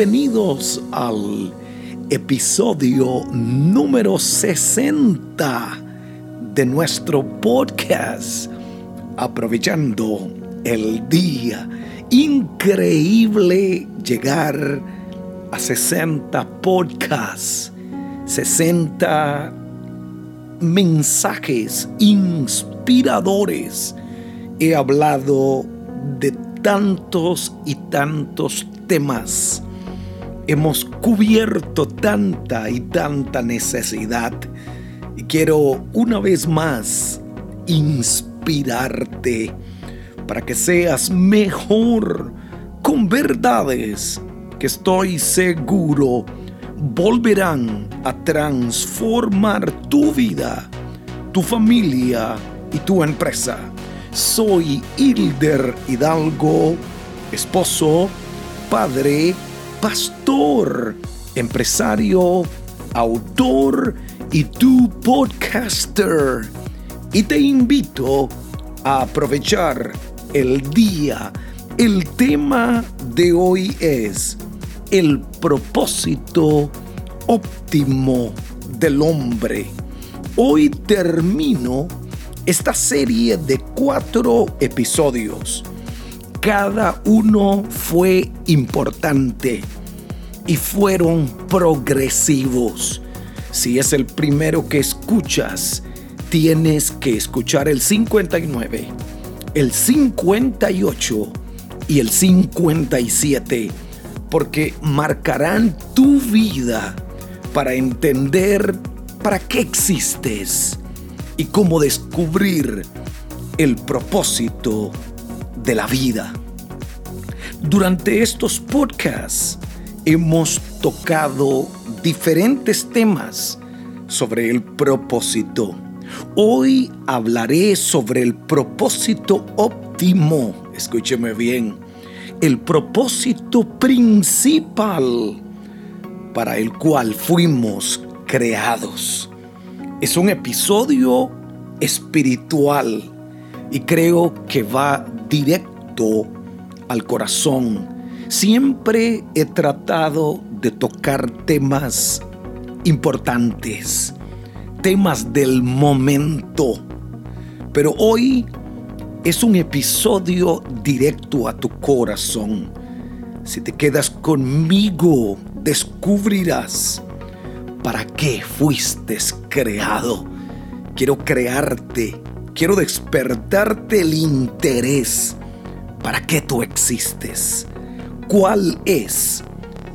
bienvenidos al episodio número 60 de nuestro podcast, aprovechando el día. Increíble llegar a 60 podcasts, 60 mensajes inspiradores. He hablado de tantos y tantos temas. Hemos cubierto tanta y tanta necesidad. Y quiero una vez más inspirarte para que seas mejor con verdades que estoy seguro volverán a transformar tu vida, tu familia y tu empresa. Soy Hilder Hidalgo, esposo, padre, pastor, empresario, autor y tu podcaster. Y te invito a aprovechar el día. El tema de hoy es el propósito óptimo del hombre. Hoy termino esta serie de cuatro episodios. Cada uno fue importante y fueron progresivos. Si es el primero que escuchas, tienes que escuchar el 59, el 58 y el 57, porque marcarán tu vida para entender para qué existes y cómo descubrir el propósito de la vida. Durante estos podcasts hemos tocado diferentes temas sobre el propósito. Hoy hablaré sobre el propósito óptimo, escúcheme bien, el propósito principal para el cual fuimos creados. Es un episodio espiritual y creo que va directo al corazón. Siempre he tratado de tocar temas importantes, temas del momento, pero hoy es un episodio directo a tu corazón. Si te quedas conmigo, descubrirás para qué fuiste creado. Quiero crearte, quiero despertarte el interés. ¿Para qué tú existes? ¿Cuál es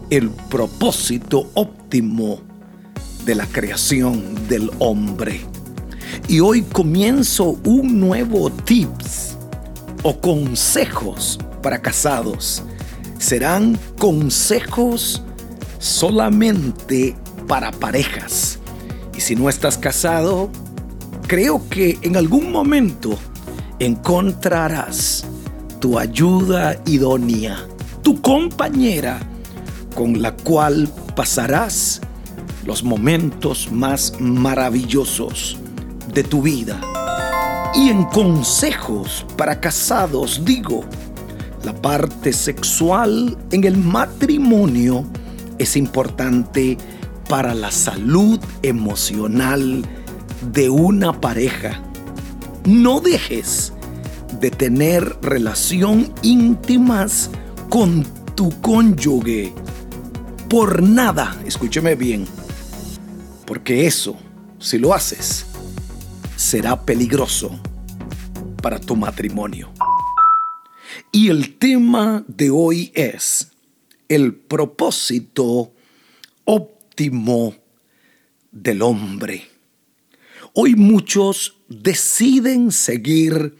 el propósito óptimo de la creación del hombre? Y hoy comienzo un nuevo tips o consejos para casados. Serán consejos solamente para parejas. Y si no estás casado, creo que en algún momento encontrarás tu ayuda idónea, tu compañera con la cual pasarás los momentos más maravillosos de tu vida. Y en consejos para casados digo, la parte sexual en el matrimonio es importante para la salud emocional de una pareja. No dejes de tener relación íntimas con tu cónyuge. Por nada, escúcheme bien, porque eso, si lo haces, será peligroso para tu matrimonio. Y el tema de hoy es el propósito óptimo del hombre. Hoy muchos deciden seguir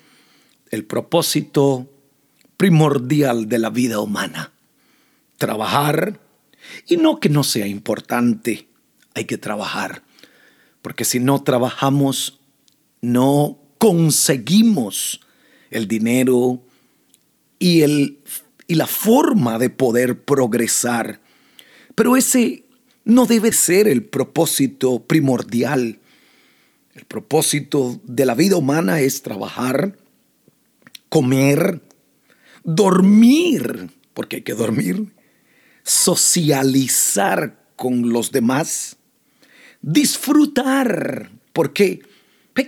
el propósito primordial de la vida humana. Trabajar, y no que no sea importante, hay que trabajar, porque si no trabajamos, no conseguimos el dinero y, el, y la forma de poder progresar. Pero ese no debe ser el propósito primordial. El propósito de la vida humana es trabajar, comer, dormir, porque hay que dormir, socializar con los demás, disfrutar, porque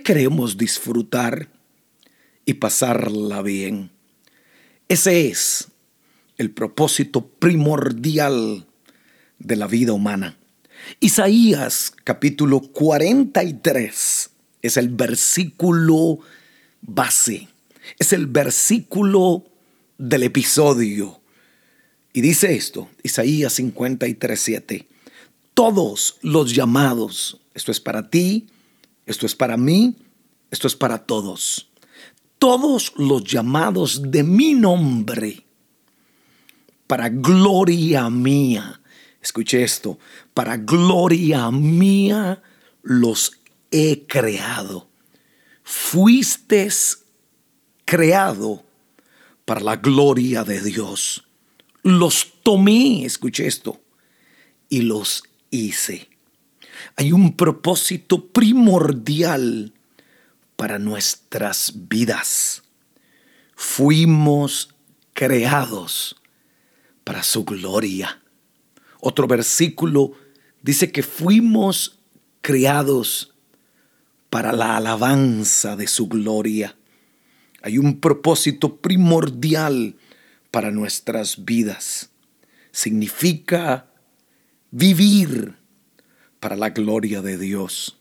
queremos disfrutar y pasarla bien. Ese es el propósito primordial de la vida humana. Isaías capítulo 43 es el versículo base, es el versículo del episodio. Y dice esto, Isaías 53, 7, todos los llamados, esto es para ti, esto es para mí, esto es para todos, todos los llamados de mi nombre, para gloria mía, escuche esto, para gloria mía los he creado. Fuiste creado para la gloria de Dios. Los tomé, escuché esto, y los hice. Hay un propósito primordial para nuestras vidas. Fuimos creados para su gloria. Otro versículo dice que fuimos creados para la alabanza de su gloria. Hay un propósito primordial para nuestras vidas. Significa vivir para la gloria de Dios.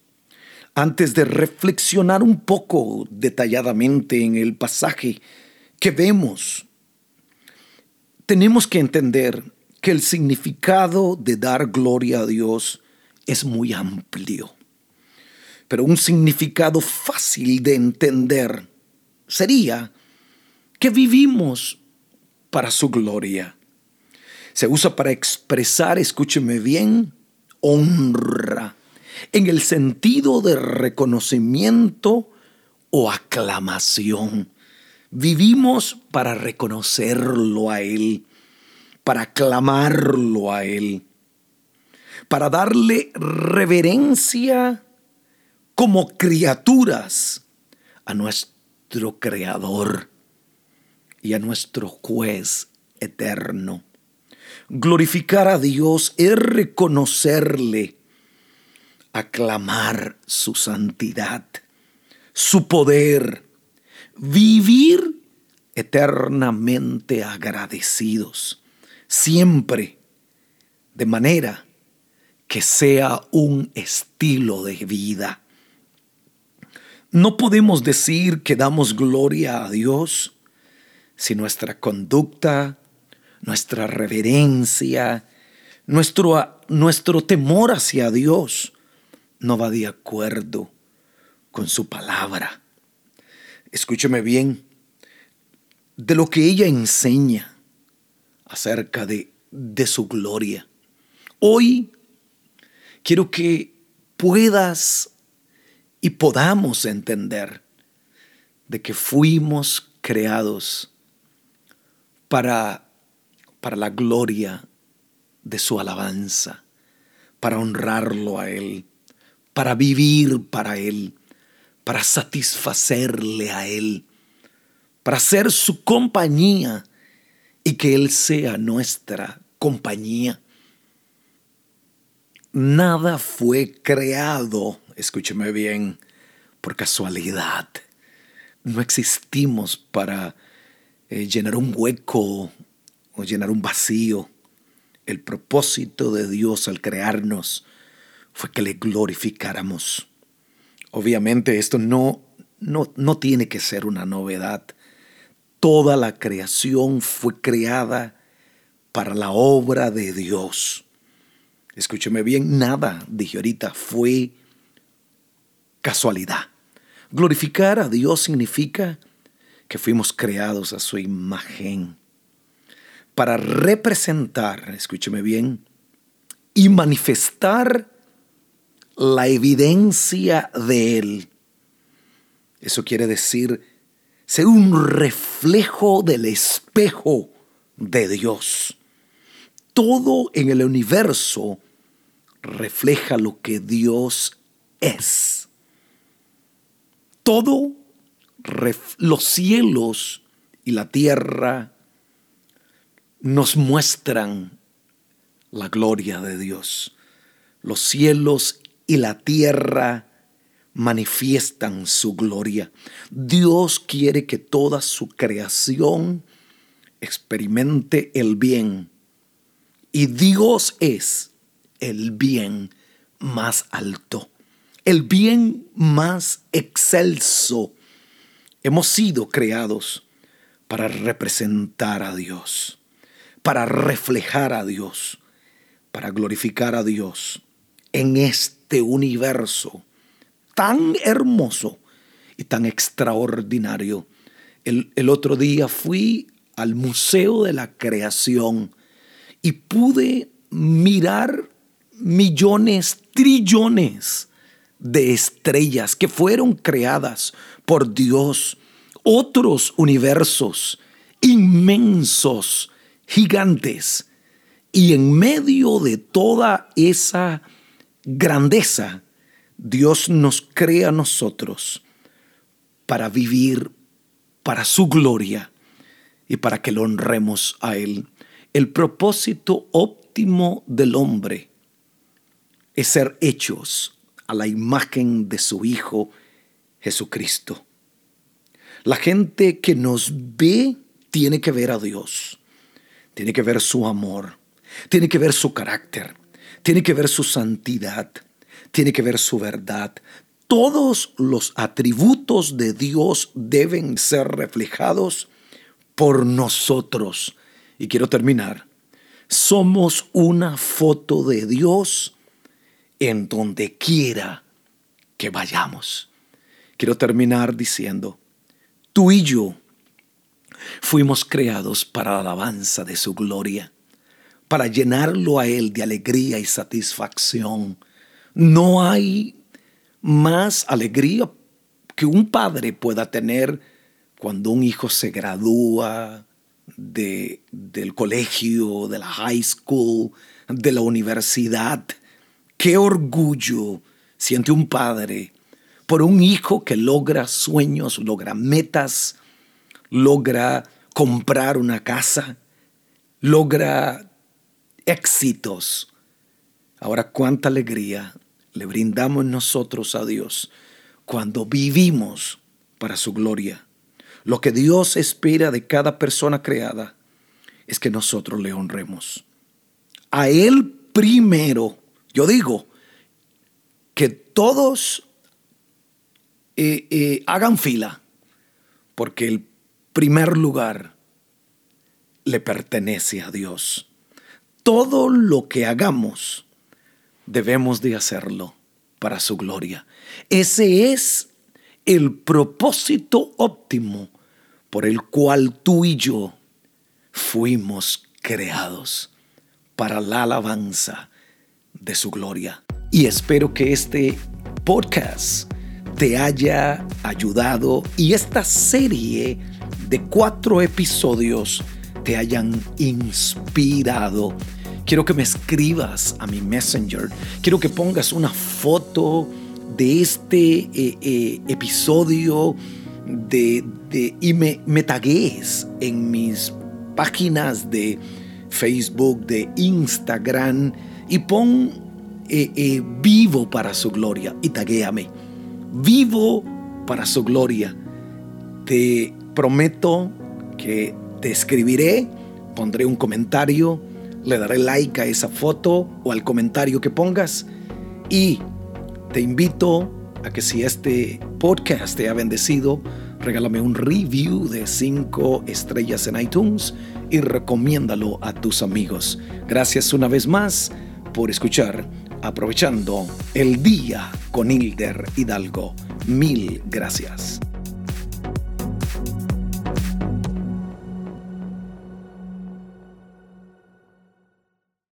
Antes de reflexionar un poco detalladamente en el pasaje que vemos, tenemos que entender que el significado de dar gloria a Dios es muy amplio. Pero un significado fácil de entender sería que vivimos para su gloria. Se usa para expresar, escúcheme bien, honra, en el sentido de reconocimiento o aclamación. Vivimos para reconocerlo a Él, para aclamarlo a Él, para darle reverencia como criaturas a nuestro Creador y a nuestro juez eterno. Glorificar a Dios es reconocerle, aclamar su santidad, su poder, vivir eternamente agradecidos, siempre, de manera que sea un estilo de vida. No podemos decir que damos gloria a Dios si nuestra conducta, nuestra reverencia, nuestro, nuestro temor hacia Dios no va de acuerdo con su palabra. Escúcheme bien, de lo que ella enseña acerca de, de su gloria. Hoy quiero que puedas y podamos entender de que fuimos creados para, para la gloria de su alabanza, para honrarlo a Él, para vivir para Él, para satisfacerle a Él, para ser su compañía y que Él sea nuestra compañía. Nada fue creado, escúcheme bien, por casualidad. No existimos para eh, llenar un hueco o llenar un vacío. El propósito de Dios al crearnos fue que le glorificáramos. Obviamente esto no, no, no tiene que ser una novedad. Toda la creación fue creada para la obra de Dios. Escúcheme bien, nada, dije ahorita, fue casualidad. Glorificar a Dios significa que fuimos creados a su imagen para representar, escúcheme bien, y manifestar la evidencia de Él. Eso quiere decir ser un reflejo del espejo de Dios. Todo en el universo refleja lo que Dios es. Todo los cielos y la tierra nos muestran la gloria de Dios. Los cielos y la tierra manifiestan su gloria. Dios quiere que toda su creación experimente el bien. Y Dios es el bien más alto, el bien más excelso. Hemos sido creados para representar a Dios, para reflejar a Dios, para glorificar a Dios en este universo tan hermoso y tan extraordinario. El, otro día fui al Museo de la Creación y pude mirar millones, trillones de estrellas que fueron creadas por Dios, otros universos inmensos, gigantes. Y en medio de toda esa grandeza, Dios nos crea a nosotros para vivir para su gloria y para que lo honremos a Él. El propósito óptimo del hombre es ser hechos a la imagen de su Hijo Jesucristo. La gente que nos ve tiene que ver a Dios, tiene que ver su amor, tiene que ver su carácter, tiene que ver su santidad, tiene que ver su verdad. Todos los atributos de Dios deben ser reflejados por nosotros. Y quiero terminar. Somos una foto de Dios en donde quiera que vayamos. Quiero terminar diciendo, tú y yo fuimos creados para la alabanza de su gloria, para llenarlo a Él de alegría y satisfacción. No hay más alegría que un padre pueda tener cuando un hijo se gradúa de, del colegio, de la high school, de la universidad Qué orgullo siente un padre por un hijo que logra sueños, logra metas, logra comprar una casa, logra éxitos. Ahora, cuánta alegría le brindamos nosotros a Dios cuando vivimos para su gloria. Lo que Dios espera de cada persona creada es que nosotros le honremos. A Él primero yo digo que todos eh, eh, hagan fila, porque el primer lugar le pertenece a Dios. Todo lo que hagamos debemos de hacerlo para su gloria. Ese es el propósito óptimo por el cual tú y yo fuimos creados para la alabanza de su gloria. Y espero que este podcast te haya ayudado y esta serie de cuatro episodios te hayan inspirado. Quiero que me escribas a mi messenger. Quiero que pongas una foto de este eh, eh, episodio de, y me, tagues en mis páginas de Facebook, de Instagram y pon eh, vivo para su gloria y taguéame. Vivo para su gloria. Te prometo que te escribiré, pondré un comentario, le daré like a esa foto o al comentario que pongas y te invito a que si este podcast te ha bendecido, regálame un review de 5 estrellas en iTunes y recomiéndalo a tus amigos. Gracias una vez más por escuchar Aprovechando el día con Hilder Hidalgo. Mil gracias.